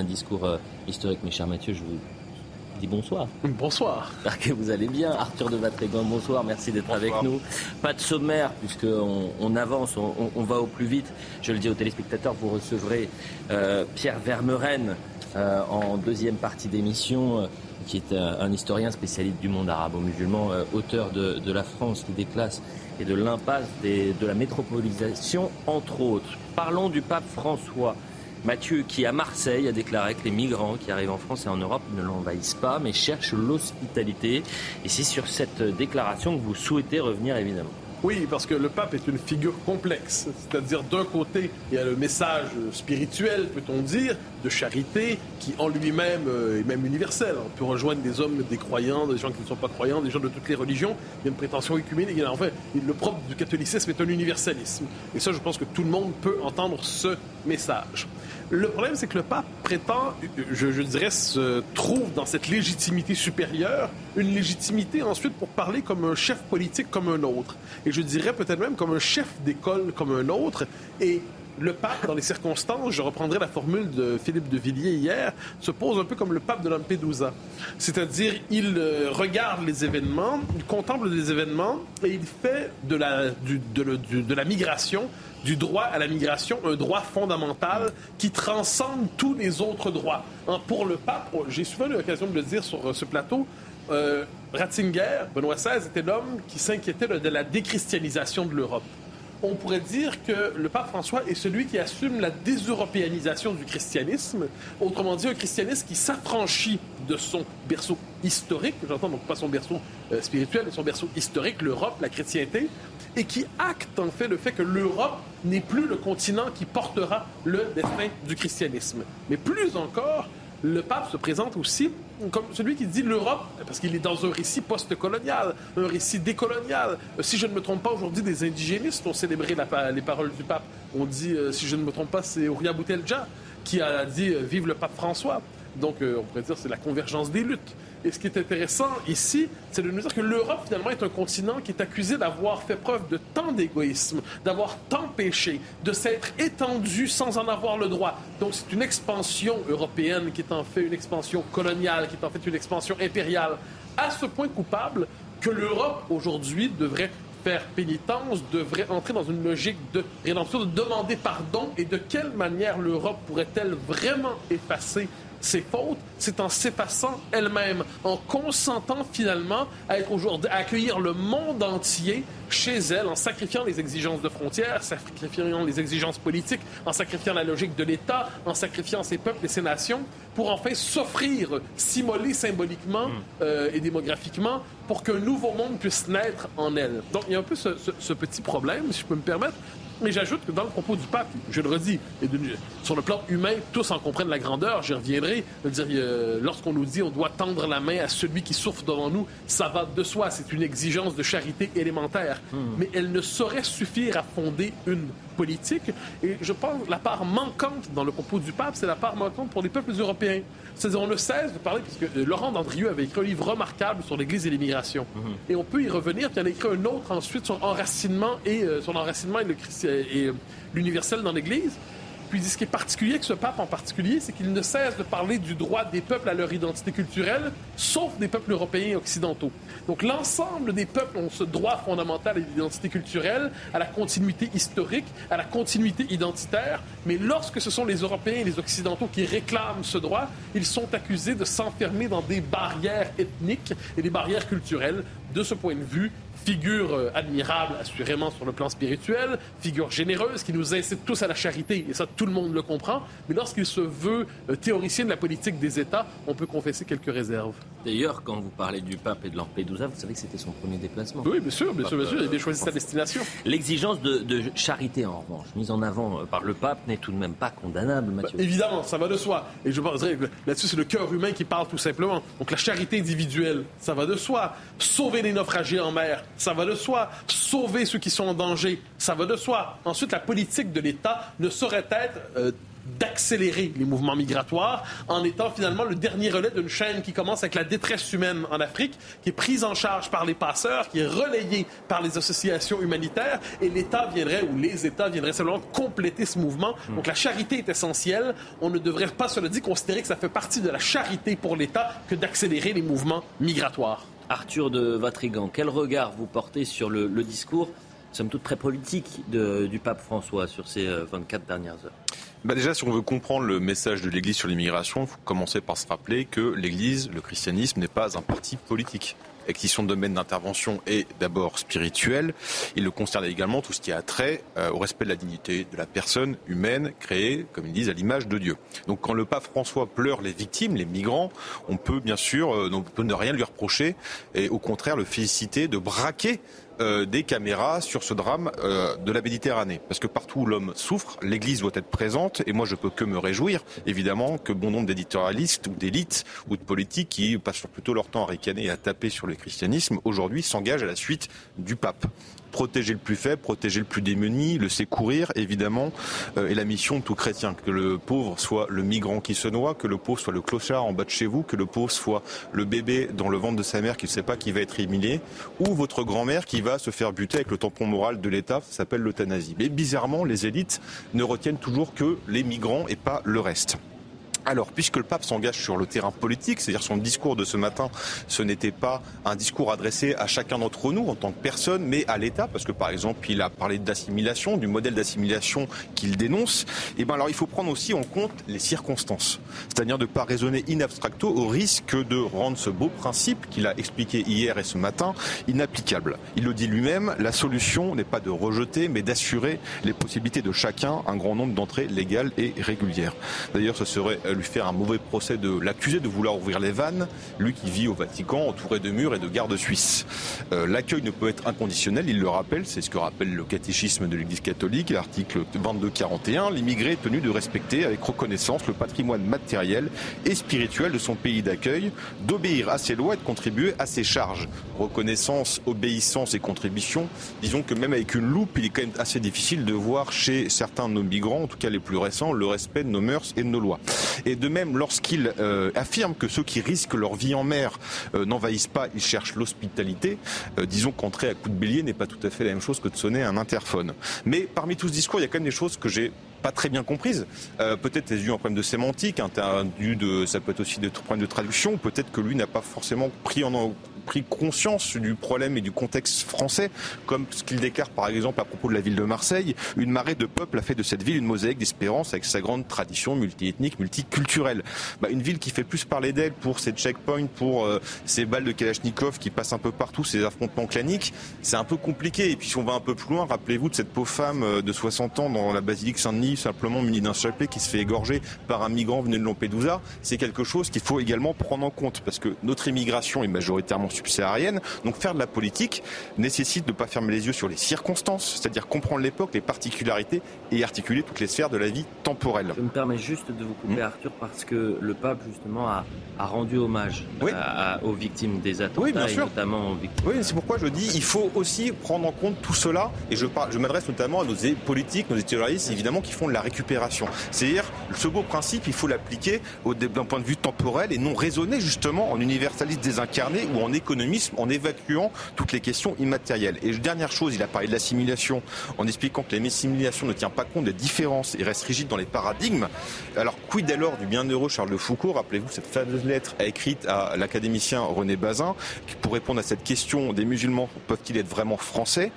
Un discours euh, historique, mes chers Mathieu, je vous dis bonsoir. Bonsoir. J'espère que vous allez bien. Arthur de Vatrigan, bonsoir, merci d'être avec nous. Pas de sommaire, puisqu'on on avance, on, on va au plus vite. Je le dis aux téléspectateurs, vous recevrez euh, Pierre Vermeren euh, en deuxième partie d'émission, euh, qui est un, historien spécialiste du monde arabo-musulman, auteur de, de La France qui déclasse et de l'impasse de la métropolisation, entre autres. Parlons du pape François. Mathieu, qui à Marseille a déclaré que les migrants qui arrivent en France et en Europe ne l'envahissent pas, mais cherchent l'hospitalité. Et c'est sur cette déclaration que vous souhaitez revenir, évidemment. Oui, parce que le pape est une figure complexe. C'est-à-dire, d'un côté, il y a le message spirituel, peut-on dire, de charité, qui en lui-même euh, est même universel. On peut rejoindre des hommes, des croyants, des gens qui ne sont pas croyants, des gens de toutes les religions. Il y a une prétention écuménique. Il y a- Enfin, le propre du catholicisme est un universalisme. Et ça, je pense que tout le monde peut entendre ce message. Le problème, c'est que le pape prétend, je, dirais, se trouve dans cette légitimité supérieure, une légitimité ensuite pour parler comme un chef politique comme un autre. Et je dirais peut-être même comme un chef d'école comme un autre. Et le pape, dans les circonstances, je reprendrai la formule de Philippe de Villiers hier, se pose un peu comme le pape de Lampedusa. C'est-à-dire, il euh, regarde les événements, il contemple les événements et il fait de la migration, du droit à la migration, un droit fondamental qui transcende tous les autres droits. Hein, pour le pape, j'ai souvent eu l'occasion de le dire sur euh, ce plateau, euh, Ratzinger, Benoît XVI, était l'homme qui s'inquiétait de la déchristianisation de l'Europe on pourrait dire que le pape François est celui qui assume la déseuropéanisation du christianisme. Autrement dit, un christianisme qui s'affranchit de son berceau historique, j'entends donc pas son berceau euh, spirituel, mais son berceau historique, l'Europe, la chrétienté, et qui acte en fait le fait que l'Europe n'est plus le continent qui portera le destin du christianisme. Mais plus encore, le pape se présente aussi comme celui qui dit l'Europe, parce qu'il est dans un récit post-colonial, un récit décolonial. Euh, Si je ne me trompe pas, aujourd'hui, des indigénistes ont célébré les paroles du pape. On dit, euh, si je ne me trompe pas, c'est Ouria Boutelja qui a dit euh, Vive le pape François. Donc, euh, on pourrait dire que c'est la convergence des luttes. Et ce qui est intéressant ici, c'est de nous dire que l'Europe, finalement, est un continent qui est accusé d'avoir fait preuve de tant d'égoïsme, d'avoir tant péché, de s'être étendu sans en avoir le droit. Donc, c'est une expansion européenne qui est en fait une expansion coloniale, qui est en fait une expansion impériale, à ce point coupable que l'Europe, aujourd'hui, devrait faire pénitence, devrait entrer dans une logique de rédemption, de demander pardon. Et de quelle manière l'Europe pourrait-elle vraiment effacer ses fautes, c'est en s'effaçant elle-même, en consentant finalement à être aujourd'hui, à accueillir le monde entier chez elle, en sacrifiant les exigences de frontières, sacrifiant les exigences politiques, en sacrifiant la logique de l'État, en sacrifiant ses peuples et ses nations, pour enfin s'offrir, s'immoler symboliquement euh, et démographiquement, pour qu'un nouveau monde puisse naître en elle. Donc il y a un peu ce, ce- ce petit problème, si je peux me permettre. Mais j'ajoute que dans le propos du pape, je le redis, et sur le plan humain, tous en comprennent la grandeur, j'y reviendrai. Euh, lorsqu'on nous dit on doit tendre la main à celui qui souffre devant nous, ça va de soi, c'est une exigence de charité élémentaire. Mais elle ne saurait suffire à fonder une politique. Et je pense que la part manquante dans le propos du pape, c'est la part manquante pour les peuples européens. C'est-à-dire, on ne cesse de parler, puisque euh, Laurent Dandrieux avait écrit un livre remarquable sur l'Église et l'immigration. Et on peut y revenir, puis il en a écrit un autre ensuite sur enracinement et euh, sur l'enracinement et le et euh, l'universel dans l'Église. Puis ce qui est particulier avec ce pape en particulier, c'est qu'il ne cesse de parler du droit des peuples à leur identité culturelle, sauf des peuples européens et occidentaux. Donc l'ensemble des peuples ont ce droit fondamental à l'identité culturelle, à la continuité historique, à la continuité identitaire, mais lorsque ce sont les Européens et les Occidentaux qui réclament ce droit, ils sont accusés de s'enfermer dans des barrières ethniques et des barrières culturelles. De ce point de vue, figure euh, admirable assurément sur le plan spirituel, figure généreuse qui nous incite tous à la charité, et ça tout le monde le comprend, mais lorsqu'il se veut euh, théoricien de la politique des États, on peut confesser quelques réserves. D'ailleurs, quand vous parlez du pape et de Lampedusa, vous savez que c'était son premier déplacement. Oui, bien sûr, bien sûr, bien sûr, il a bien choisi sa destination. L'exigence de, de, charité, en revanche, mise en avant par le pape, n'est tout de même pas condamnable, Mathieu. Bah, évidemment, ça va de soi. Et je que là-dessus, c'est le cœur humain qui parle tout simplement. Donc la charité individuelle, ça va de soi. Sauver les naufragés en mer, ça va de soi. Sauver ceux qui sont en danger, ça va de soi. Ensuite, la politique de l'État ne saurait être euh, d'accélérer les mouvements migratoires en étant finalement le dernier relais d'une chaîne qui commence avec la détresse humaine en Afrique, qui est prise en charge par les passeurs, qui est relayée par les associations humanitaires, et l'État viendrait, ou les États viendraient seulement compléter ce mouvement. Hmm. Donc la charité est essentielle. On ne devrait pas, cela dit, considérer que ça fait partie de la charité pour l'État que d'accélérer les mouvements migratoires. Arthur de Vatrigan, quel regard vous portez sur le, discours, somme toute très politique, du pape François sur ces 24 euh, dernières heures? Bah déjà, si on veut comprendre le message de l'Église sur l'immigration, il faut commencer par se rappeler que l'Église, le christianisme, n'est pas un parti politique et que si son domaine d'intervention est d'abord spirituel, il le concerne également tout ce qui a trait euh, au respect de la dignité de la personne humaine créée, comme ils disent, à l'image de Dieu. Donc quand le pape François pleure les victimes, les migrants, on peut bien sûr euh, on peut ne rien lui reprocher et au contraire le féliciter de braquer euh, des caméras sur ce drame euh, de la Méditerranée. Parce que partout où l'homme souffre, l'Église doit être présente. Et moi, je peux que me réjouir, évidemment, que bon nombre d'éditorialistes ou d'élites ou de politiques qui passent plutôt leur temps à ricaner et à taper sur le christianisme, aujourd'hui s'engagent à la suite du pape protéger le plus faible, protéger le plus démuni, le secourir, évidemment, euh, est la mission de tout chrétien. Que le pauvre soit le migrant qui se noie, que le pauvre soit le clochard en bas de chez vous, que le pauvre soit le bébé dans le ventre de sa mère qui ne sait pas qui va être humilié, ou votre grand-mère qui va se faire buter avec le tampon moral de l'État, ça s'appelle l'euthanasie. Mais bizarrement, les élites ne retiennent toujours que les migrants et pas le reste. Alors, puisque le pape s'engage sur le terrain politique, c'est-à-dire son discours de ce matin, ce n'était pas un discours adressé à chacun d'entre nous en tant que personne, mais à l'État, parce que par exemple, il a parlé d'assimilation, du modèle d'assimilation qu'il dénonce. Et eh ben alors, il faut prendre aussi en compte les circonstances, c'est-à-dire de ne pas raisonner in abstracto au risque de rendre ce beau principe qu'il a expliqué hier et ce matin inapplicable. Il le dit lui-même, la solution n'est pas de rejeter, mais d'assurer les possibilités de chacun, un grand nombre d'entrées légales et régulières. D'ailleurs, ce serait lui faire un mauvais procès de l'accuser de vouloir ouvrir les vannes, lui qui vit au Vatican entouré de murs et de gardes suisses. Euh, l'accueil ne peut être inconditionnel, il le rappelle, c'est ce que rappelle le catéchisme de l'Église catholique, l'article 2241, l'immigré est tenu de respecter avec reconnaissance le patrimoine matériel et spirituel de son pays d'accueil, d'obéir à ses lois et de contribuer à ses charges. Reconnaissance, obéissance et contribution, disons que même avec une loupe, il est quand même assez difficile de voir chez certains de nos migrants, en tout cas les plus récents, le respect de nos mœurs et de nos lois. Et de même, lorsqu'il euh, affirme que ceux qui risquent leur vie en mer euh, n'envahissent pas, ils cherchent l'hospitalité, euh, disons qu'entrer à coup de bélier n'est pas tout à fait la même chose que de sonner un interphone. Mais parmi tout ce discours, il y a quand même des choses que j'ai pas très bien comprises. peut-être c'est dû à un problème de sémantique, hein, de, ça peut être aussi des problèmes de traduction. Peut-être que lui n'a pas forcément pris en pris conscience du problème et du contexte français, comme ce qu'il déclare par exemple à propos de la ville de Marseille. Une marée de peuples a fait de cette ville une mosaïque d'espérance avec sa grande tradition multiethnique, multiculturelle. Bah, une ville qui fait plus parler d'elle pour ses checkpoints, pour euh, ses balles de Kalachnikov qui passent un peu partout, ses affrontements claniques, c'est un peu compliqué. Et puis si on va un peu plus loin, rappelez-vous de cette pauvre femme euh, de 60 ans dans la basilique Saint-Denis, simplement munie d'un chapelet qui se fait égorger par un migrant venu de Lampedusa. C'est quelque chose qu'il faut également prendre en compte parce que notre immigration est majoritairement subsaharienne. Donc faire de la politique nécessite de ne pas fermer les yeux sur les circonstances, c'est-à-dire comprendre l'époque, les particularités et articuler toutes les sphères de la vie temporelle. Je me permets juste de vous couper, hmm. Arthur, parce que le pape, justement, a, rendu hommage aux victimes des attentats, oui, bien sûr. notamment aux victimes. Oui, c'est pourquoi je dis il faut aussi prendre en compte tout cela, et je, je m'adresse notamment à nos politiques, nos terroristes, évidemment, qui font de la récupération. C'est-à-dire, ce beau principe, il faut l'appliquer d'un point de vue temporel et non raisonner justement en universaliste désincarné ou en économisme en évacuant toutes les questions immatérielles. Et dernière chose, il a parlé de l'assimilation en expliquant que l'assimilation ne tient pas compte des différences et reste rigide dans les paradigmes. Alors, quid alors du bienheureux Charles de Foucault Rappelez-vous cette fameuse lettre écrite à l'académicien René Bazin pour répondre à cette question des musulmans peuvent-ils être vraiment français?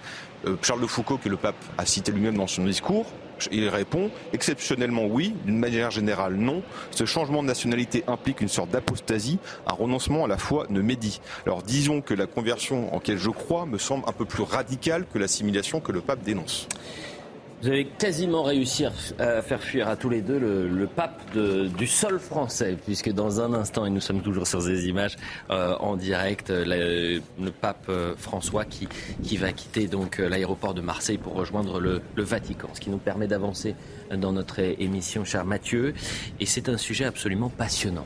Charles de Foucault, que le pape a cité lui-même dans son discours, il répond exceptionnellement oui, d'une manière générale non. Ce changement de nationalité implique une sorte d'apostasie, un renoncement à la foi ne médit. Alors disons que la conversion en laquelle je crois me semble un peu plus radicale que l'assimilation que le pape dénonce. Vous avez quasiment réussi à faire fuir à tous les deux le, pape du sol français, puisque dans un instant, et nous sommes toujours sur ces images euh, en direct, le, pape euh, François qui, qui va quitter donc euh, l'aéroport de Marseille pour rejoindre le, le Vatican, ce qui nous permet d'avancer dans notre émission, cher Mathieu. Et c'est un sujet absolument passionnant.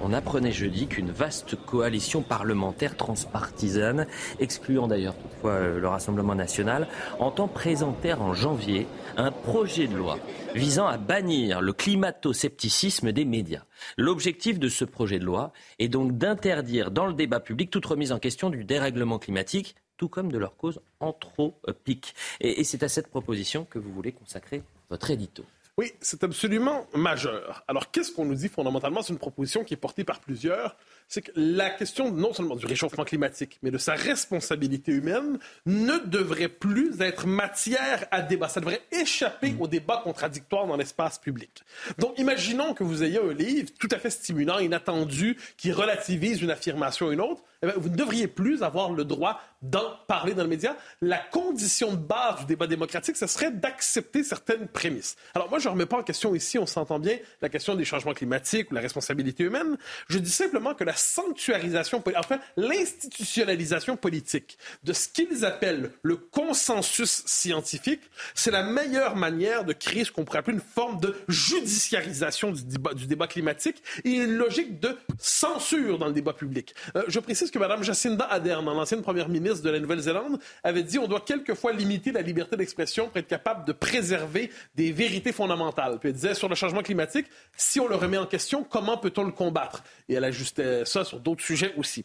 On apprenait jeudi qu'une vaste coalition parlementaire transpartisane, excluant d'ailleurs toutefois euh, le Rassemblement national, entend présenter en janvier un projet de loi visant à bannir le climato-scepticisme des médias. L'objectif de ce projet de loi est donc d'interdire dans le débat public toute remise en question du dérèglement climatique, tout comme de leur cause anthropique. Et, et c'est à cette proposition que vous voulez consacrer votre édito. Oui, c'est absolument majeur. Alors, qu'est-ce qu'on nous dit fondamentalement? C'est une proposition qui est portée par plusieurs. C'est que la question non seulement du réchauffement climatique, mais de sa responsabilité humaine ne devrait plus être matière à débat. Ça devrait échapper au débat contradictoire dans l'espace public. Donc, imaginons que vous ayez un livre tout à fait stimulant, inattendu, qui relativise une affirmation à une autre. Eh vous ne devriez plus avoir le droit d'en parler dans le média. La condition de base du débat démocratique, ce serait d'accepter certaines prémices. Alors moi, je ne remets pas en question ici, on s'entend bien, la question des changements climatiques ou la responsabilité humaine. Je dis simplement que la sanctuarisation, enfin l'institutionnalisation politique de ce qu'ils appellent le consensus scientifique, c'est la meilleure manière de créer ce qu'on pourrait appeler une forme de judiciarisation du débat, climatique et une logique de censure dans le débat public. Euh, je précise que Mme Jacinda Ardern, l'ancienne première ministre de la Nouvelle-Zélande, avait dit on doit quelquefois limiter la liberté d'expression pour être capable de préserver des vérités fondamentales. Puis elle disait sur le changement climatique, si on le remet en question, comment peut-on le combattre? Et elle ajustait ça sur d'autres sujets aussi.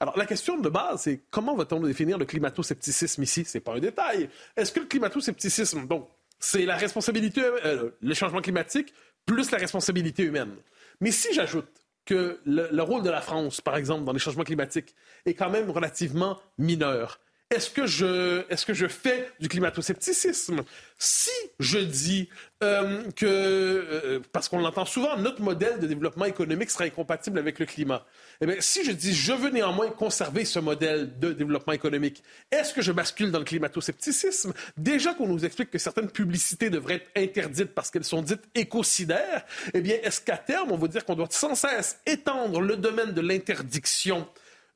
Alors, la question de base, c'est comment va-t-on définir le climato-scepticisme ici? C'est pas un détail. Est-ce que le climato-scepticisme, donc, c'est la responsabilité, euh, le changement climatique plus la responsabilité humaine? Mais si j'ajoute que le, rôle de la France, par exemple, dans les changements climatiques, est quand même relativement mineur. Est-ce que je, est-ce que je fais du climato-scepticisme? Si je dis euh, que, euh, parce qu'on l'entend souvent, notre modèle de développement économique sera incompatible avec le climat. Eh bien, si je dis je veux néanmoins conserver ce modèle de développement économique, est-ce que je bascule dans le climato-scepticisme? Déjà qu'on nous explique que certaines publicités devraient être interdites parce qu'elles sont dites écocidaires, eh bien, est-ce qu'à terme, on va dire qu'on doit sans cesse étendre le domaine de l'interdiction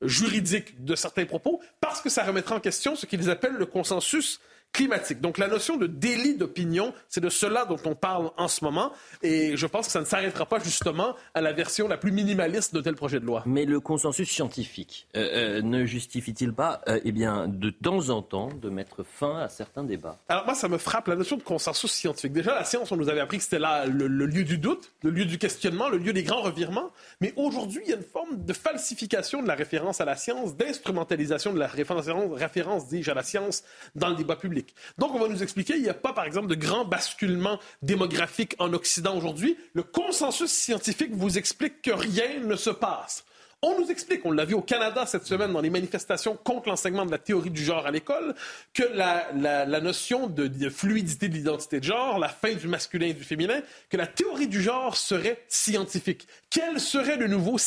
juridique de certains propos parce que ça remettra en question ce qu'ils appellent le consensus climatique. Donc la notion de délit d'opinion, c'est de cela dont on parle en ce moment. Et je pense que ça ne s'arrêtera pas justement à la version la plus minimaliste de tel projet de loi. Mais le consensus scientifique euh, euh, ne justifie-t-il pas, euh, eh bien, de temps en temps, de mettre fin à certains débats? Alors moi, ça me frappe la notion de consensus scientifique. Déjà, la science, on nous avait appris que c'était là le, lieu du doute, le lieu du questionnement, le lieu des grands revirements. Mais aujourd'hui, il y a une forme de falsification de la référence à la science, d'instrumentalisation de la référence, référence dis-je, à la science dans le débat public. Donc, on va nous expliquer, il n'y a pas, par exemple, de grand basculement démographique en Occident aujourd'hui. Le consensus scientifique vous explique que rien ne se passe. On nous explique, on l'a vu au Canada cette semaine dans les manifestations contre l'enseignement de la théorie du genre à l'école, que la, notion de, fluidité de l'identité de genre, la fin du masculin et du féminin, que la théorie du genre serait scientifique. Quel serait le nouveau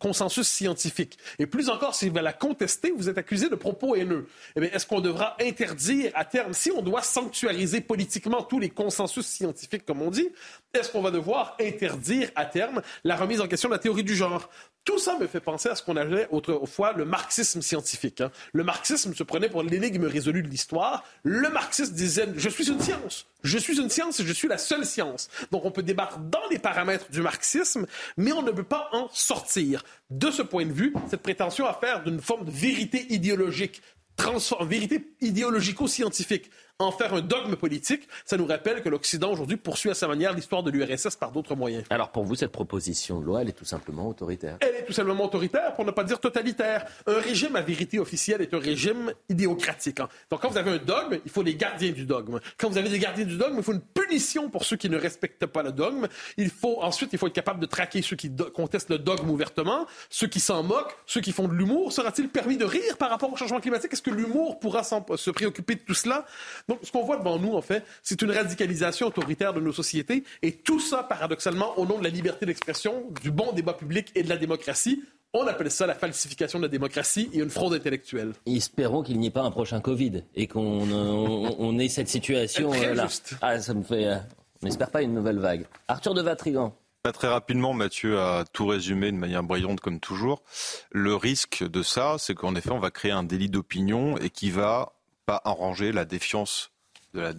consensus scientifique? Et plus encore, si vous la contester, vous êtes accusé de propos haineux. Eh est-ce qu'on devra interdire à terme, si on doit sanctuariser politiquement tous les consensus scientifiques, comme on dit, est-ce qu'on va devoir interdire à terme la remise en question de la théorie du genre? Tout ça me fait penser à ce qu'on appelait autrefois le marxisme scientifique. Hein. Le marxisme se prenait pour l'énigme résolue de l'histoire. Le marxiste disait Je suis une science. Je suis une science et je suis la seule science. Donc on peut débattre dans les paramètres du marxisme, mais on ne peut pas en sortir. De ce point de vue, cette prétention à faire d'une forme de vérité idéologique, vérité idéologico-scientifique, en faire un dogme politique, ça nous rappelle que l'Occident aujourd'hui poursuit à sa manière l'histoire de l'URSS par d'autres moyens. Alors pour vous, cette proposition de loi, elle est tout simplement autoritaire? Elle est tout simplement autoritaire, pour ne pas dire totalitaire. Un régime à vérité officielle est un régime idéocratique. Hein. Donc quand vous avez un dogme, il faut des gardiens du dogme. Quand vous avez des gardiens du dogme, il faut une punition pour ceux qui ne respectent pas le dogme. Il faut ensuite, il faut être capable de traquer ceux qui contestent le dogme ouvertement, ceux qui s'en moquent, ceux qui font de l'humour. Sera-t-il permis de rire par rapport au changement climatique? Est-ce que l'humour pourra se préoccuper de tout cela? Donc, ce qu'on voit devant nous, en fait, c'est une radicalisation autoritaire de nos sociétés, et tout ça, paradoxalement, au nom de la liberté d'expression, du bon débat public et de la démocratie. On appelle ça la falsification de la démocratie et une fraude intellectuelle. Espérons qu'il n'y ait pas un prochain Covid et qu'on on, ait cette situation Très là. juste. Ah, ça me fait. euh, on n'espère pas une nouvelle vague. Arthur de Vatrigan. Pas Très rapidement, Mathieu a tout résumé de manière brillante comme toujours. Le risque de ça, c'est qu'en effet, on va créer un délit d'opinion et qui va pas arranger la défiance de la-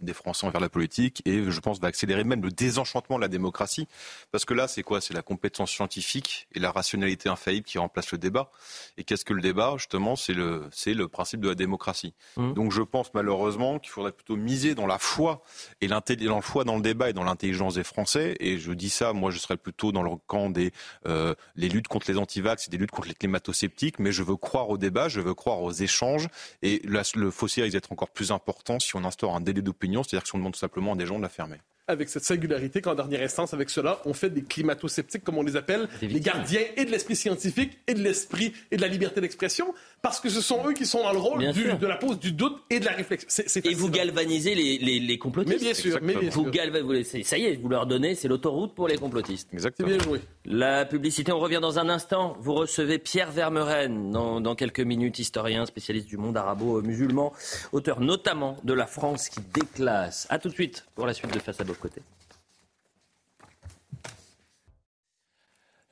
des Français envers la politique et je pense va accélérer même le désenchantement de la démocratie. Parce que là c'est quoi? C'est la compétence scientifique et la rationalité infaillible qui remplace le débat. Et qu'est-ce que le débat? Justement c'est le c'est le principe de la démocratie. Mhm. donc je pense malheureusement qu'il faudrait plutôt miser dans la foi et dans le foi dans le débat et dans l'intelligence des Français. Et je dis ça moi je serais plutôt dans le camp des euh, les luttes contre les antivax et des luttes contre les climato-sceptiques mais je veux croire au débat je veux croire aux échanges et là, le fossé risque d'être encore plus important si on instaure un délai d'opinion, c'est-à-dire si on demande tout simplement à des gens de la fermer. avec cette singularité qu'en dernière instance, avec cela, on fait des climato-sceptiques, comme on les appelle, Des les gardiens et de l'esprit scientifique et de l'esprit et de la liberté d'expression, parce que ce sont eux qui sont dans le rôle du- de la pause du doute et de la réflexion. Et vous galvanisez les, les, les complotistes. Mais bien sûr, mais bien Vous sûr. galva- vous laissez- ça y est, vous leur donnez, c'est l'autoroute pour les complotistes. Exactement. bien joué. La publicité, on revient dans un instant. Vous recevez Pierre Vermeren dans, dans quelques minutes, historien, spécialiste du monde arabo-musulman, auteur notamment de La France qui déclasse. A tout de suite pour la suite de Face à vos côtés.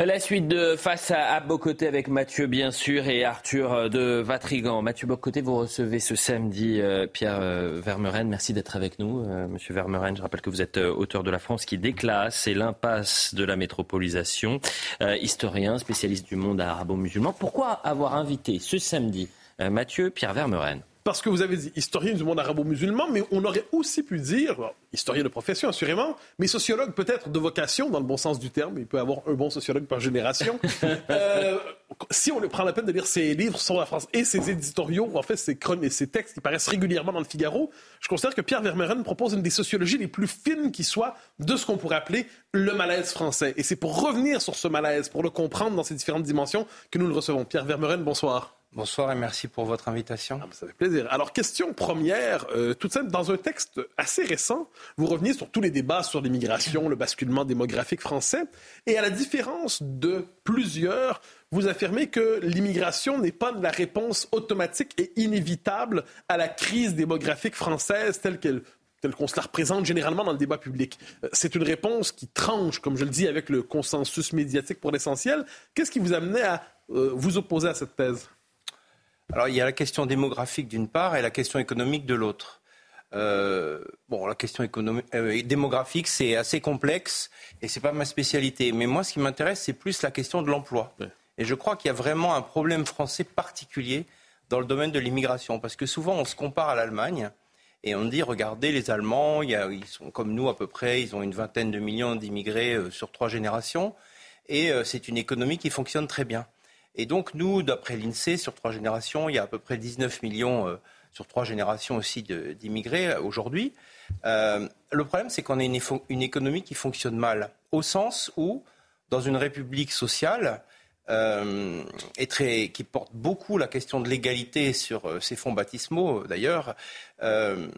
La suite de Face à, à avec Mathieu, bien sûr, et Arthur euh, de Vatrigan. Mathieu Bocoté, vous recevez ce samedi euh, Pierre euh, Vermeren. Merci d'être avec nous, Monsieur Vermeren. Je rappelle que vous êtes auteur de La France qui déclasse et l'impasse de la métropolisation, historien, spécialiste du monde arabo-musulman. Pourquoi avoir invité ce samedi Mathieu Pierre Vermeren Parce que vous avez dit historien du monde arabo-musulman, mais on aurait aussi pu dire, historien de profession assurément, mais sociologue peut-être de vocation, dans le bon sens du terme, il peut avoir un bon sociologue par génération. Euh, si on le prend la peine de lire ses livres sur la France et ses éditoriaux, en fait ses chroniques et ses textes qui paraissent régulièrement dans le Figaro, je considère que Pierre Vermeuren propose une des sociologies les plus fines qui soit de ce qu'on pourrait appeler le malaise français. Et c'est pour revenir sur ce malaise, pour le comprendre dans ses différentes dimensions, que nous le recevons. Pierre Vermeuren, bonsoir. Bonsoir et merci pour votre invitation. Ah, ça fait plaisir. Alors, question première, euh, toute simple, dans un texte assez récent, vous reveniez sur tous les débats sur l'immigration, le basculement démographique français, et à la différence de plusieurs, vous affirmez que l'immigration n'est pas la réponse automatique et inévitable à la crise démographique française telle qu'elle telle qu'on se la représente généralement dans le débat public. Euh, C'est une réponse qui tranche, comme je le dis, avec le consensus médiatique pour l'essentiel. Qu'est-ce qui vous amenait à euh, vous opposer à cette thèse? Alors il y a la question démographique d'une part et la question économique de l'autre. Euh, bon, la question économique, euh, démographique, c'est assez complexe et c'est pas ma spécialité. Mais moi, ce qui m'intéresse, c'est plus la question de l'emploi. Ouais. Et je crois qu'il y a vraiment un problème français particulier dans le domaine de l'immigration, parce que souvent on se compare à l'Allemagne et on dit regardez les Allemands, il y a- ils sont comme nous à peu près, ils ont une vingtaine de millions d'immigrés euh, sur trois générations et c'est une économie qui fonctionne très bien. Et donc, nous, d'après l'INSEE, sur trois générations, il y a à peu près 19 millions euh, sur trois générations aussi d'immigrés euh, aujourd'hui. Euh, le problème, c'est qu'on a une, économie qui fonctionne mal, au sens où, dans une république sociale, qui porte beaucoup la question de l'égalité sur ses fonds baptismaux, d'ailleurs, il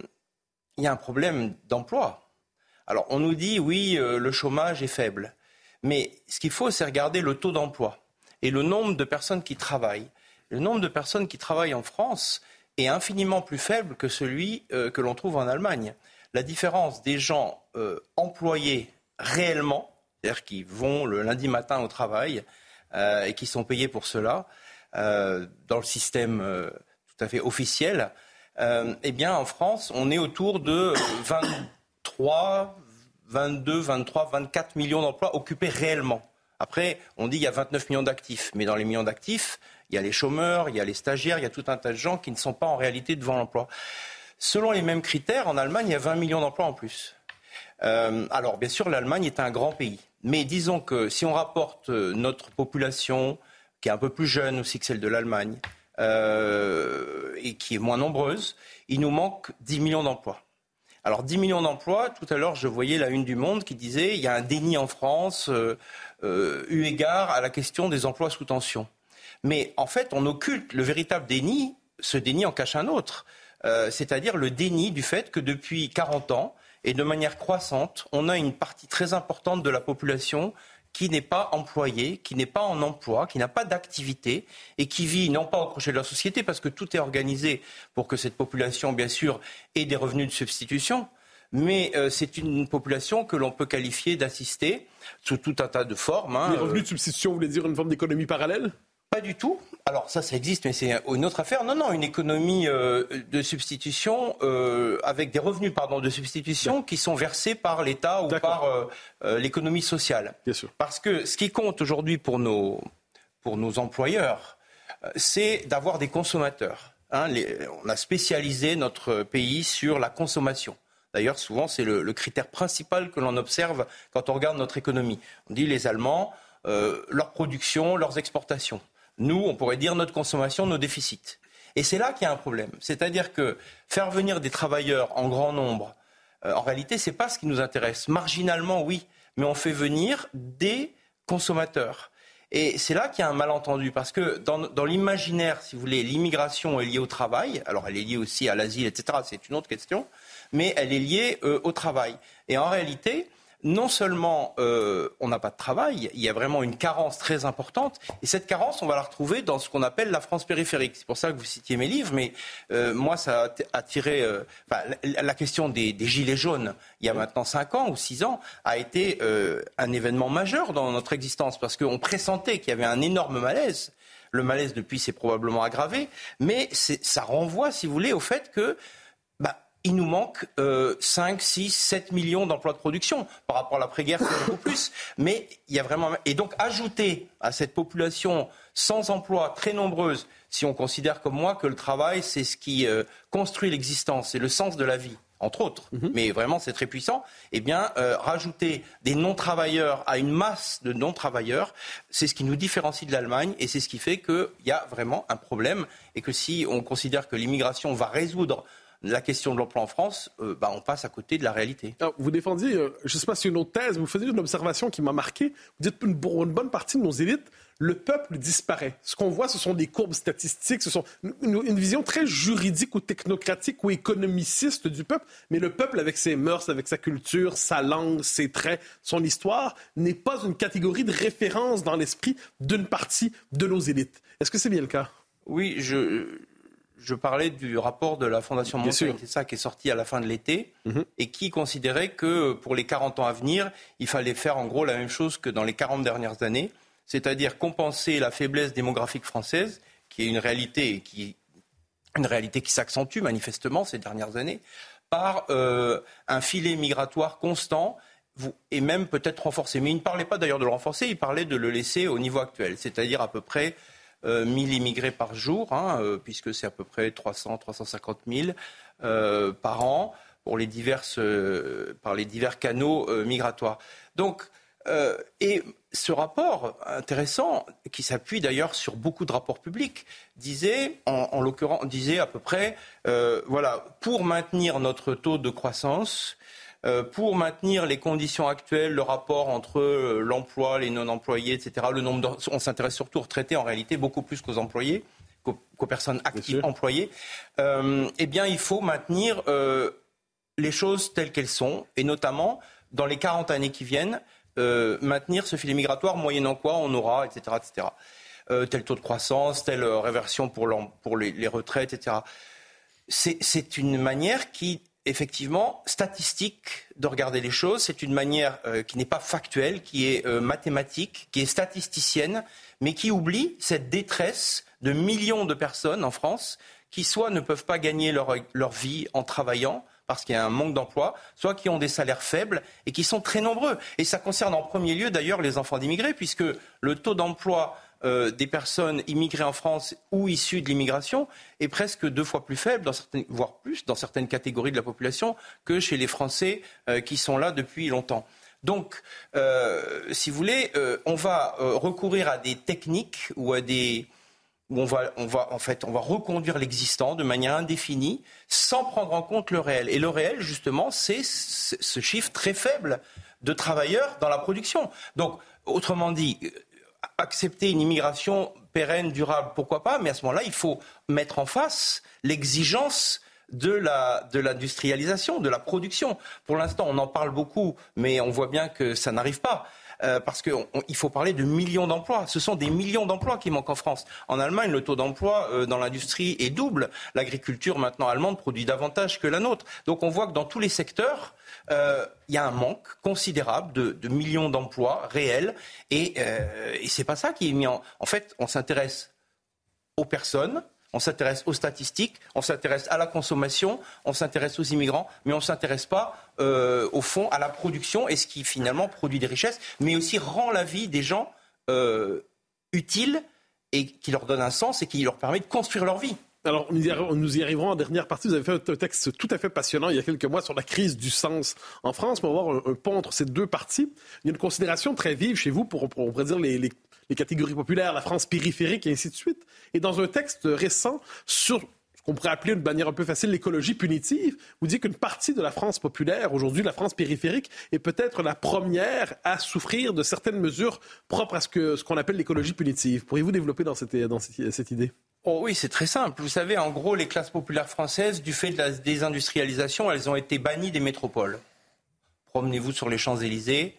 y a un problème d'emploi. Alors, on nous dit, oui, le chômage est faible. Mais ce qu'il faut, c'est regarder le taux d'emploi et le nombre de personnes qui travaillent. Le nombre de personnes qui travaillent en France est infiniment plus faible que celui euh, que l'on trouve en Allemagne. La différence des gens euh, employés réellement, c'est-à-dire qui vont le lundi matin au travail euh, et qui sont payés pour cela, dans le système tout à fait officiel, eh bien en France, on est autour de 23, 22, 23, 24 millions d'emplois occupés réellement. Après, on dit qu'il y a 29 millions d'actifs, mais dans les millions d'actifs, il y a les chômeurs, il y a les stagiaires, il y a tout un tas de gens qui ne sont pas en réalité devant l'emploi. Selon les mêmes critères, en Allemagne, il y a 20 millions d'emplois en plus. Euh, alors, bien sûr, l'Allemagne est un grand pays. Mais disons que si on rapporte euh, notre population, qui est un peu plus jeune aussi que celle de l'Allemagne, euh, et qui est moins nombreuse, il nous manque 10 millions d'emplois. Alors 10 millions d'emplois, tout à l'heure je voyais la une du Monde qui disait il y a un déni en France euh, euh, eu égard à la question des emplois sous tension. Mais en fait on occulte le véritable déni, ce déni en cache un autre. euh, c'est-à-dire le déni du fait que depuis 40 ans, et de manière croissante, on a une partie très importante de la population qui n'est pas employée, qui n'est pas en emploi, qui n'a pas d'activité et qui vit non pas au crochet de la société, parce que tout est organisé pour que cette population, bien sûr, ait des revenus de substitution, mais euh, c'est une population que l'on peut qualifier d'assistée sous tout un tas de formes. Hein, Les revenus de substitution, vous voulez dire une forme d'économie parallèle? Pas du tout. Alors ça, ça existe, mais c'est une autre affaire. Non, non, une économie euh, de substitution euh, avec des revenus, pardon, de substitution qui sont versés par l'État ou par euh, l'économie sociale. Bien sûr. Parce que ce qui compte aujourd'hui pour nos, pour nos employeurs, c'est d'avoir des consommateurs. Hein. on a spécialisé notre pays sur la consommation. D'ailleurs, souvent, c'est le, le, critère principal que l'on observe quand on regarde notre économie. On dit les Allemands, leur production, leurs exportations nous, on pourrait dire notre consommation, nos déficits. Et c'est là qu'il y a un problème. C'est-à-dire que faire venir des travailleurs en grand nombre, euh, en réalité, ce n'est pas ce qui nous intéresse. Marginalement, oui, mais on fait venir des consommateurs. Et c'est là qu'il y a un malentendu, parce que dans, l'imaginaire, si vous voulez, l'immigration est liée au travail, alors elle est liée aussi à l'asile, etc., c'est une autre question, mais elle est liée euh, au travail. Et en réalité, non seulement euh, on n'a pas de travail, il y a vraiment une carence très importante, et cette carence, on va la retrouver dans ce qu'on appelle la France périphérique. C'est pour ça que vous citiez mes livres, mais euh, moi, ça a attiré euh, la, question des, gilets jaunes, il y a maintenant cinq ans ou six ans, a été un événement majeur dans notre existence, parce qu'on pressentait qu'il y avait un énorme malaise. Le malaise, depuis, s'est probablement aggravé, mais ça renvoie, si vous voulez, au fait que il nous manque euh, 5, 6, 7 millions d'emplois de production. Par rapport à l'après-guerre, c'est beaucoup plus. Mais il y a vraiment. Et donc, ajouter à cette population sans emploi très nombreuse, si on considère comme moi que le travail, c'est ce qui euh, construit l'existence, c'est le sens de la vie, entre autres, mhm. mais vraiment c'est très puissant, eh bien, euh, rajouter des non-travailleurs à une masse de non-travailleurs, c'est ce qui nous différencie de l'Allemagne et c'est ce qui fait qu'il y a vraiment un problème et que si on considère que l'immigration va résoudre la question de l'emploi en France, euh, bah, on passe à côté de la réalité. vous défendiez, euh, je ne sais pas si c'est une autre thèse, vous faisiez une observation qui m'a marqué. Vous dites une, une bonne partie de nos élites, le peuple disparaît. Ce qu'on voit, ce sont des courbes statistiques, ce sont une, vision très juridique ou technocratique ou économiciste du peuple. Mais le peuple, avec ses mœurs, avec sa culture, sa langue, ses traits, son histoire, n'est pas une catégorie de référence dans l'esprit d'une partie de nos élites. Est-ce que c'est bien le cas? Oui, je, je parlais du rapport de la Fondation Montaigne, c'est ça qui est sorti à la fin de l'été, mhm. et qui considérait que pour les 40 ans à venir, il fallait faire en gros la même chose que dans les 40 dernières années, c'est-à-dire compenser la faiblesse démographique française, qui est une réalité qui, une réalité qui s'accentue manifestement ces dernières années, par euh, un filet migratoire constant et même peut-être renforcé. Mais il ne parlait pas d'ailleurs de le renforcer, il parlait de le laisser au niveau actuel, c'est-à-dire à peu près 1000 euh, immigrés par jour, hein, euh, puisque c'est à peu près 300, 350 000 par an pour les euh, par les divers canaux migratoires. Ce rapport intéressant, qui s'appuie d'ailleurs sur beaucoup de rapports publics, disait, en, l'occurrence, disait à peu près, voilà, pour maintenir notre taux de croissance, pour maintenir les conditions actuelles, le rapport entre euh, l'emploi, les non-employés, etc. Le nombre on s'intéresse surtout aux retraités en réalité, beaucoup plus qu'aux employés, qu'aux, personnes actives employées. Euh, eh bien, il faut maintenir les choses telles qu'elles sont, et notamment dans les 40 années qui viennent, maintenir ce filet migratoire, moyennant quoi on aura, etc., etc. tel taux de croissance, telle réversion pour, pour les, les, retraites, etc. c'est une manière qui effectivement statistique de regarder les choses. C'est une manière euh, qui n'est pas factuelle, qui est euh, mathématique, qui est statisticienne, mais qui oublie cette détresse de millions de personnes en France qui soit ne peuvent pas gagner leur, leur vie en travaillant, parce qu'il y a un manque d'emploi, soit qui ont des salaires faibles et qui sont très nombreux. Et ça concerne en premier lieu d'ailleurs les enfants d'immigrés, puisque le taux d'emploi euh, des personnes immigrées en France ou issues de l'immigration est presque deux fois plus faible, voire plus, dans certaines catégories de la population, que chez les Français euh, qui sont là depuis longtemps. Donc, euh, si vous voulez, on va recourir à des techniques ou où on va, on va reconduire l'existant de manière indéfinie sans prendre en compte le réel. Et le réel, justement, c'est ce chiffre très faible de travailleurs dans la production. Donc, autrement dit, accepter une immigration pérenne, durable, pourquoi pas, mais à ce moment-là, il faut mettre en face l'exigence de l'industrialisation, de la production. Pour l'instant, on en parle beaucoup, mais on voit bien que ça n'arrive pas. Euh, parce qu'il faut parler de millions d'emplois. Ce sont des millions d'emplois qui manquent en France. En Allemagne, le taux d'emploi euh, dans l'industrie est double. L'agriculture maintenant allemande produit davantage que la nôtre. Donc on voit que dans tous les secteurs, euh, il y a un manque considérable de, millions d'emplois réels. Et, et c'est pas ça qui est mis en. En fait, on s'intéresse aux personnes, on s'intéresse aux statistiques, on s'intéresse à la consommation, on s'intéresse aux immigrants, mais on ne s'intéresse pas, euh, au fond, à la production et ce qui finalement produit des richesses, mais aussi rend la vie des gens euh, utile et qui leur donne un sens et qui leur permet de construire leur vie. Alors, nous y, arriverons en dernière partie. Vous avez fait un texte tout à fait passionnant il y a quelques mois sur la crise du sens en France. On va voir un, pont entre ces deux parties. Il y a une considération très vive chez vous pour, on pourrait dire, les catégories populaires, la France périphérique et ainsi de suite. Et dans un texte récent sur ce qu'on pourrait appeler de manière un peu facile l'écologie punitive, vous dites qu'une partie de la France populaire, aujourd'hui la France périphérique, est peut-être la première à souffrir de certaines mesures propres à ce qu'on ce qu'on appelle l'écologie punitive. Pourriez-vous développer dans cette, dans cette, idée? Oh oui, c'est très simple. Vous savez, en gros, les classes populaires françaises, du fait de la désindustrialisation, elles ont été bannies des métropoles. Promenez-vous sur les Champs-Élysées,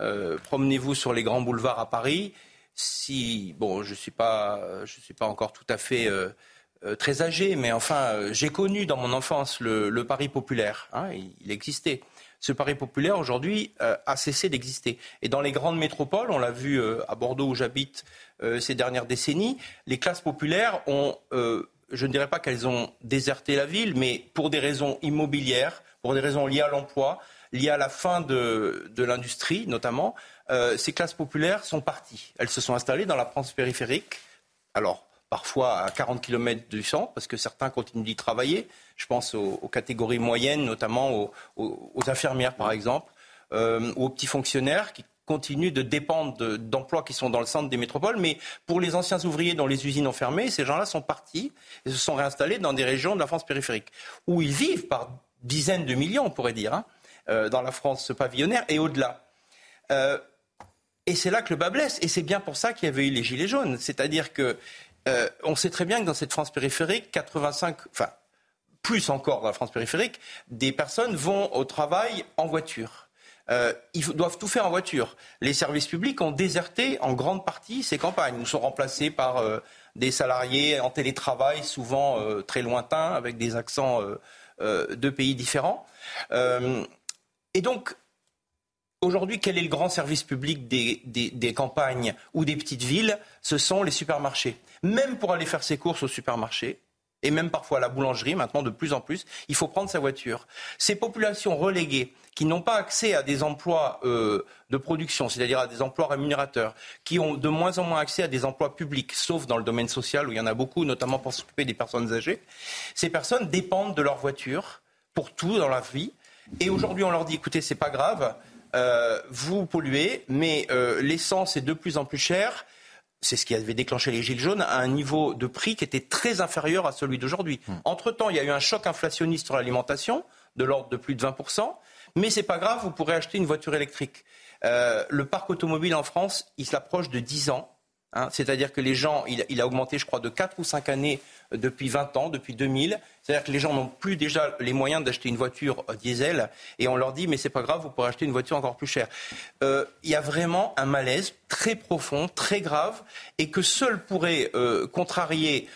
euh, promenez-vous sur les grands boulevards à Paris, si bon, je suis pas, je suis pas encore tout à fait euh, euh, très âgé, mais enfin, euh, j'ai connu dans mon enfance le, le pari populaire. Hein, il, existait. Ce pari populaire aujourd'hui a cessé d'exister. Et dans les grandes métropoles, on l'a vu à Bordeaux où j'habite ces dernières décennies, les classes populaires ont, je ne dirais pas qu'elles ont déserté la ville, mais pour des raisons immobilières, pour des raisons liées à l'emploi, liées à la fin de l'industrie notamment, euh, ces classes populaires sont parties. Elles se sont installées dans la France périphérique. Alors, parfois à 40 km du centre, parce que certains continuent d'y travailler. Je pense aux, catégories moyennes, notamment aux, infirmières, par exemple, euh, aux petits fonctionnaires qui continuent de dépendre d'emplois qui sont dans le centre des métropoles. Mais pour les anciens ouvriers dont les usines ont fermé, ces gens-là sont partis et se sont réinstallés dans des régions de la France périphérique, où ils vivent par dizaines de millions, on pourrait dire, hein, euh, dans la France pavillonnaire et au-delà. Et c'est là que le bas blesse. Et c'est bien pour ça qu'il y avait eu les Gilets jaunes. C'est-à-dire que euh, on sait très bien que dans cette France périphérique, 85, enfin plus encore dans la France périphérique, des personnes vont au travail en voiture. Euh, ils doivent tout faire en voiture. Les services publics ont déserté en grande partie ces campagnes. Ils sont remplacés par euh, des salariés en télétravail, souvent très lointains, avec des accents de pays différents. et donc, Aujourd'hui, quel est le grand service public des, campagnes ou des petites villes? Ce sont les supermarchés. Même pour aller faire ses courses au supermarché, et même parfois à la boulangerie, maintenant de plus en plus, il faut prendre sa voiture. Ces populations reléguées qui n'ont pas accès à des emplois euh, de production, c'est-à-dire à des emplois rémunérateurs, qui ont de moins en moins accès à des emplois publics, sauf dans le domaine social où il y en a beaucoup, notamment pour s'occuper des personnes âgées, ces personnes dépendent de leur voiture pour tout dans la vie. Et aujourd'hui, on leur dit, écoutez, c'est pas grave, euh, vous polluez, mais euh, l'essence est de plus en plus chère. C'est ce qui avait déclenché les gilets jaunes à un niveau de prix qui était très inférieur à celui d'aujourd'hui. Hmm. Entre-temps, il y a eu un choc inflationniste sur l'alimentation de l'ordre de plus de 20%. Mais c'est pas grave, vous pourrez acheter une voiture électrique. Euh, le parc automobile en France, il s'approche de 10 ans. Hein. C'est-à-dire que les gens, il, a augmenté, je crois, de 4 ou 5 années depuis 20 ans, depuis 2000. C'est-à-dire que les gens n'ont plus déjà les moyens d'acheter une voiture euh, diesel et on leur dit mais c'est pas grave, vous pourrez acheter une voiture encore plus chère. Euh, il y a vraiment un malaise très profond, très grave et que seul pourrait euh, contrarier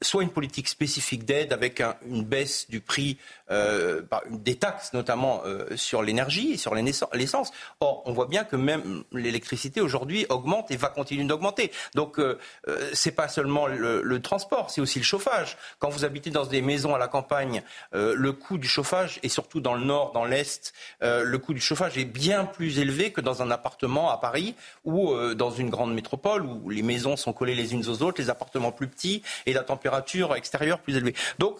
soit une politique spécifique d'aide avec une baisse du prix euh, des taxes, notamment euh, sur l'énergie et sur l'essence. Or, on voit bien que même l'électricité aujourd'hui augmente et va continuer d'augmenter. Donc, euh, euh c'est pas seulement le, le transport, c'est aussi le chauffage. Quand vous habitez dans des maisons à la campagne, le coût du chauffage, et surtout dans le nord, dans l'est, le coût du chauffage est bien plus élevé que dans un appartement à Paris ou dans une grande métropole où les maisons sont collées les unes aux autres, les appartements plus petits et la température extérieure plus élevée. Donc,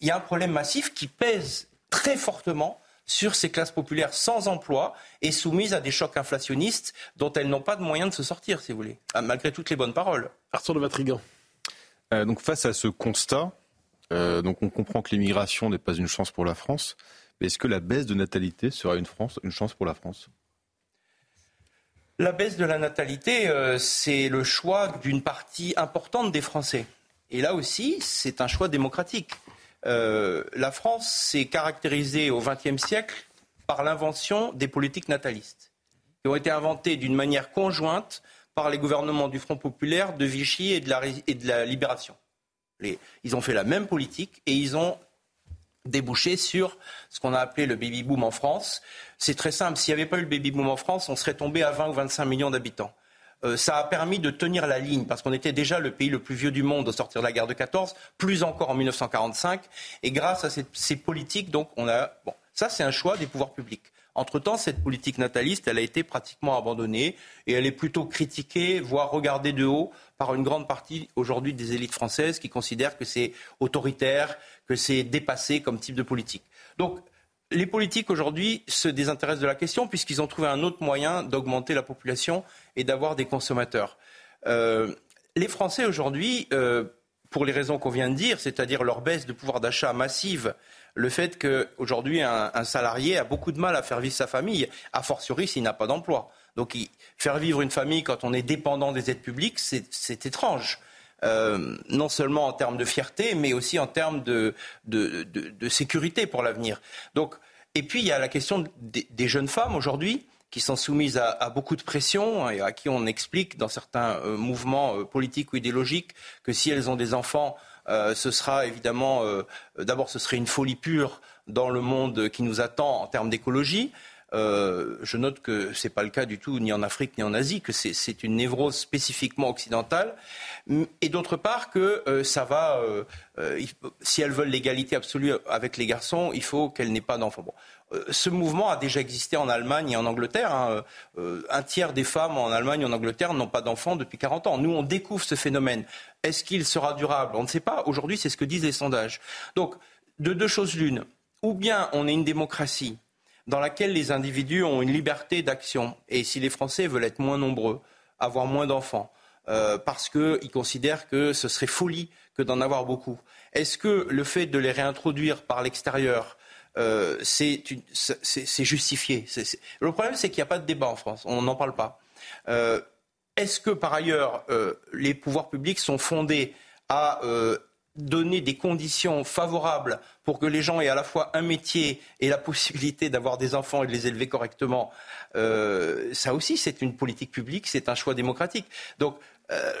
il y a un problème massif qui pèse très fortement sur ces classes populaires sans emploi et soumises à des chocs inflationnistes dont elles n'ont pas de moyens de se sortir, si vous voulez, ah, malgré toutes les bonnes paroles. Arthur de Vatrigan. Euh, donc face à ce constat, euh, donc on comprend que l'immigration n'est pas une chance pour la France, mais est-ce que la baisse de natalité sera une, France, une chance pour la France? La baisse de la natalité, euh, c'est le choix d'une partie importante des Français. Et là aussi, c'est un choix démocratique. la France s'est caractérisée au XXe siècle par l'invention des politiques natalistes, qui ont été inventées d'une manière conjointe par les gouvernements du Front populaire, de Vichy et de la, et de la Libération. ils ont fait la même politique et ils ont débouché sur ce qu'on a appelé le baby boom en France. C'est très simple. S'il n'y avait pas eu le baby boom en France, on serait tombé à 20 ou 25 millions d'habitants. Euh, ça a permis de tenir la ligne parce qu'on était déjà le pays le plus vieux du monde au sortir de la guerre de 14, plus encore en 1945. Et grâce à ces, politiques, donc, on a. Bon, ça, c'est un choix des pouvoirs publics. Entre-temps, cette politique nataliste, elle a été pratiquement abandonnée et elle est plutôt critiquée, voire regardée de haut par une grande partie aujourd'hui des élites françaises qui considèrent que c'est autoritaire, que c'est dépassé comme type de politique. Donc, les politiques aujourd'hui se désintéressent de la question puisqu'ils ont trouvé un autre moyen d'augmenter la population et d'avoir des consommateurs. Euh, les Français aujourd'hui, euh, pour les raisons qu'on vient de dire, c'est-à-dire leur baisse de pouvoir d'achat massive, le fait qu'aujourd'hui un, un, salarié a beaucoup de mal à faire vivre sa famille, a fortiori s'il n'a pas d'emploi. Donc faire vivre une famille quand on est dépendant des aides publiques, c'est étrange. Euh, non seulement en termes de fierté, mais aussi en termes de, sécurité pour l'avenir. et puis il y a la question des, jeunes femmes aujourd'hui qui sont soumises à, beaucoup de pression et à qui on explique dans certains euh, mouvements euh, politiques ou idéologiques que si elles ont des enfants, ce sera évidemment d'abord ce serait une folie pure dans le monde qui nous attend en termes d'écologie. Euh, je note que ce n'est pas le cas du tout ni en Afrique ni en Asie, que c'est une névrose spécifiquement occidentale. Et d'autre part que euh, ça va, euh, si elles veulent l'égalité absolue avec les garçons, il faut qu'elles n'aient pas d'enfants. Bon. Ce mouvement a déjà existé en Allemagne et en Angleterre. Hein. Un tiers des femmes en Allemagne et en Angleterre n'ont pas d'enfants depuis 40 ans. Nous, on découvre ce phénomène. Est-ce qu'il sera durable? On ne sait pas. Aujourd'hui, c'est ce que disent les sondages. Donc, de deux choses l'une. Ou bien on est une démocratie dans laquelle les individus ont une liberté d'action. Et si les Français veulent être moins nombreux, avoir moins d'enfants, euh, parce qu'ils considèrent que ce serait folie que d'en avoir beaucoup, est-ce que le fait de les réintroduire par l'extérieur, euh, c'est justifié? Le problème, c'est qu'il n'y a pas de débat en France. On n'en parle pas. Euh, est-ce que, par ailleurs, les pouvoirs publics sont fondés à donner des conditions favorables pour que les gens aient à la fois un métier et la possibilité d'avoir des enfants et de les élever correctement, euh, ça aussi c'est une politique publique, c'est un choix démocratique. Donc euh,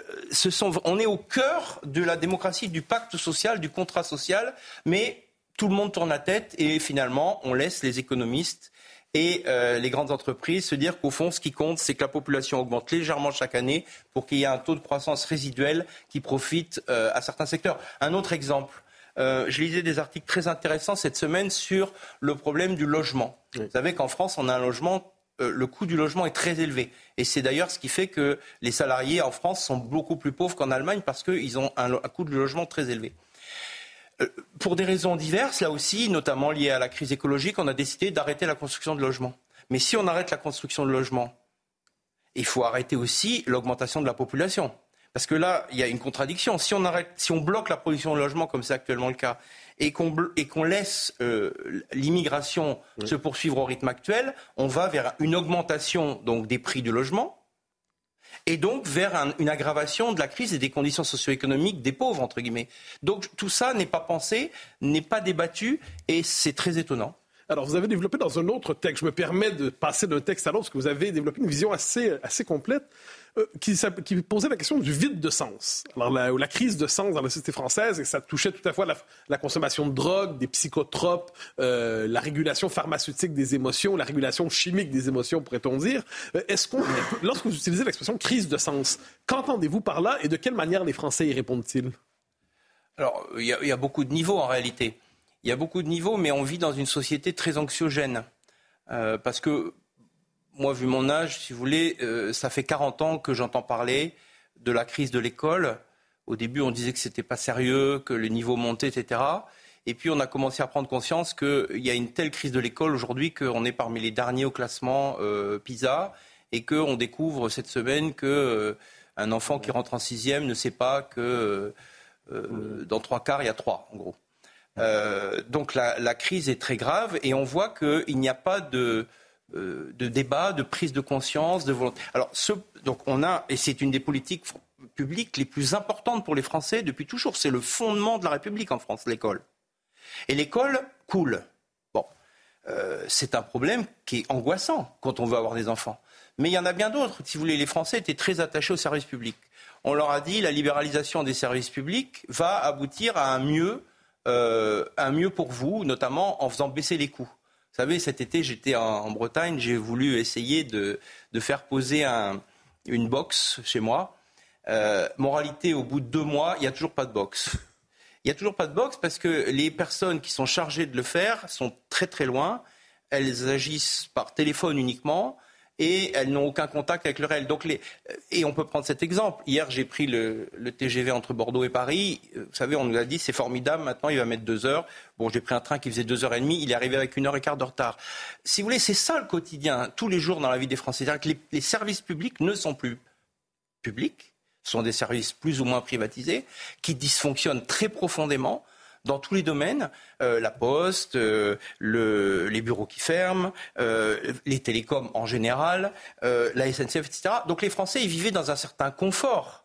on est au cœur de la démocratie, du pacte social, du contrat social, mais tout le monde tourne la tête et finalement on laisse les économistes et euh, les grandes entreprises se dire qu'au fond, ce qui compte, c'est que la population augmente légèrement chaque année pour qu'il y ait un taux de croissance résiduel qui profite euh, à certains secteurs. Un autre exemple. Euh, je lisais des articles très intéressants cette semaine sur le problème du logement. Vous savez qu'en France, on a un logement le coût du logement est très élevé. Et c'est d'ailleurs ce qui fait que les salariés en France sont beaucoup plus pauvres qu'en Allemagne parce qu'ils ont un, coût du logement très élevé. Euh, pour des raisons diverses, là aussi, notamment liées à la crise écologique, on a décidé d'arrêter la construction de logements. Mais si on arrête la construction de logements, il faut arrêter aussi l'augmentation de la population. Parce que là, il y a une contradiction. Si on, arrête, si on bloque la production de logements, comme c'est actuellement le cas, et qu'on laisse euh, l'immigration se poursuivre au rythme actuel, on va vers une augmentation donc, des prix du logement, et donc vers une aggravation de la crise et des conditions socio-économiques des pauvres, entre guillemets. Donc tout ça n'est pas pensé, n'est pas débattu, et c'est très étonnant. Alors, vous avez développé dans un autre texte, je me permets de passer d'un texte à l'autre, parce que vous avez développé une vision assez, assez complète euh, qui, posait la question du vide de sens. Alors, la, crise de sens dans la société française, et ça touchait tout à fois la, consommation de drogue, des psychotropes, euh, la régulation pharmaceutique des émotions, la régulation chimique des émotions, pourrait-on dire. Euh, est-ce qu'on, lorsque vous utilisez l'expression crise de sens, qu'entendez-vous par là et de quelle manière les Français y répondent-ils? Alors, il y, a beaucoup de niveaux en réalité. Il y a beaucoup de niveaux, mais on vit dans une société très anxiogène. Euh, parce que moi, vu mon âge, si vous voulez, euh, ça fait 40 ans que j'entends parler de la crise de l'école. Au début, on disait que ce n'était pas sérieux, que le niveau montait, etc. Et puis, on a commencé à prendre conscience qu'il y a une telle crise de l'école aujourd'hui qu'on est parmi les derniers au classement euh, PISA et qu'on découvre cette semaine qu'un euh, enfant qui rentre en sixième ne sait pas que dans trois quarts, il y a trois, en gros. Donc, la, la, crise est très grave et on voit qu'il n'y a pas de euh, de débat, de prise de conscience, de volonté. Alors, donc on a, et c'est une des politiques publiques les plus importantes pour les Français depuis toujours. C'est le fondement de la République en France, l'école. Et l'école coule. Bon, euh, c'est un problème qui est angoissant quand on veut avoir des enfants. Mais il y en a bien d'autres. Si vous voulez, les Français étaient très attachés aux services publics. On leur a dit la libéralisation des services publics va aboutir à un mieux, euh, un mieux pour vous, notamment en faisant baisser les coûts. Vous savez, cet été, j'étais en, Bretagne, j'ai voulu essayer de, faire poser une box chez moi. Euh, moralité, au bout de deux mois, il n'y a toujours pas de box. Il n'y a toujours pas de box parce que les personnes qui sont chargées de le faire sont très très loin. Elles agissent par téléphone uniquement et elles n'ont aucun contact avec le réel. Donc les, et on peut prendre cet exemple. Hier, j'ai pris le, TGV entre Bordeaux et Paris. Euh, vous savez, on nous a dit c'est formidable. Maintenant, il va mettre deux heures. Bon, j'ai pris un train qui faisait deux heures et demie. Il est arrivé avec une heure et quart de retard. Si vous voulez, c'est ça le quotidien tous les jours dans la vie des Français. C'est-à-dire que les, les services publics ne sont plus publics. Sont des services plus ou moins privatisés qui dysfonctionnent très profondément dans tous les domaines, euh, la poste, euh, les bureaux qui ferment, euh, les télécoms en général, la SNCF, etc. Donc les Français, ils vivaient dans un certain confort.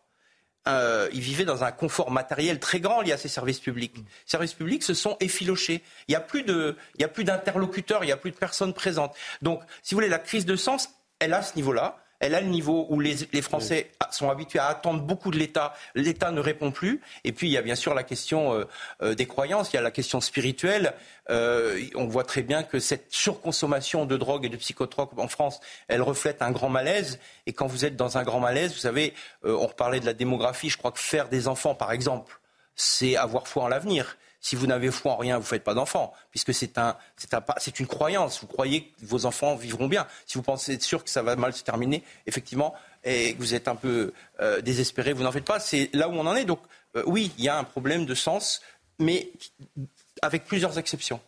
ils vivaient dans un confort matériel très grand lié à ces services publics. Les services publics se sont effilochés. Il n'y a plus d'interlocuteurs, il n'y a plus de personnes présentes. Donc, si vous voulez, la crise de sens, elle a ce niveau-là elle a le niveau où les, Français sont habitués à attendre beaucoup de l'État. L'État ne répond plus. Et puis, il y a bien sûr la question euh, euh, des croyances, il y a la question spirituelle. Euh, on voit très bien que cette surconsommation de drogue et de psychotropes en France, elle reflète un grand malaise. Et quand vous êtes dans un grand malaise, vous savez, on reparlait de la démographie, je crois que faire des enfants, par exemple, c'est avoir foi en l'avenir. Si vous n'avez foi en rien, vous ne faites pas d'enfants, puisque c'est un, c'est une croyance. Vous croyez que vos enfants vivront bien. Si vous pensez être sûr que ça va mal se terminer, effectivement, et que vous êtes un peu euh, désespéré, vous n'en faites pas. C'est là où on en est. Donc, euh, oui, il y a un problème de sens, mais avec plusieurs exceptions.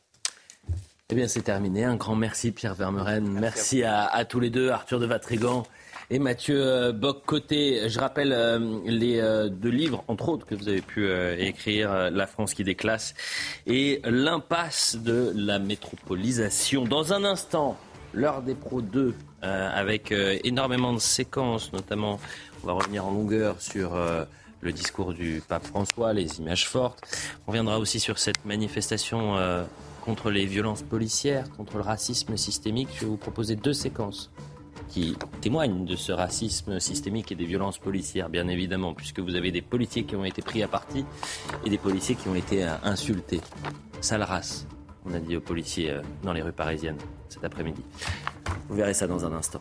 Eh bien, c'est terminé. Un grand merci, Pierre Vermeren. Merci, à, à, tous les deux, Arthur de Vatrigan et Mathieu euh, Bock-Côté. Je rappelle euh, les euh, deux livres, entre autres, que vous avez pu écrire, La France qui déclasse et L'impasse de la métropolisation. Dans un instant, l'heure des pros 2, avec énormément de séquences, notamment, on va revenir en longueur sur le discours du pape François, les images fortes. On reviendra aussi sur cette manifestation contre les violences policières, contre le racisme systémique. Je vais vous proposer deux séquences qui témoignent de ce racisme systémique et des violences policières, bien évidemment, puisque vous avez des policiers qui ont été pris à partie et des policiers qui ont été euh, insultés. Sale race, on a dit aux policiers euh, dans les rues parisiennes cet après-midi. Vous verrez ça dans un instant.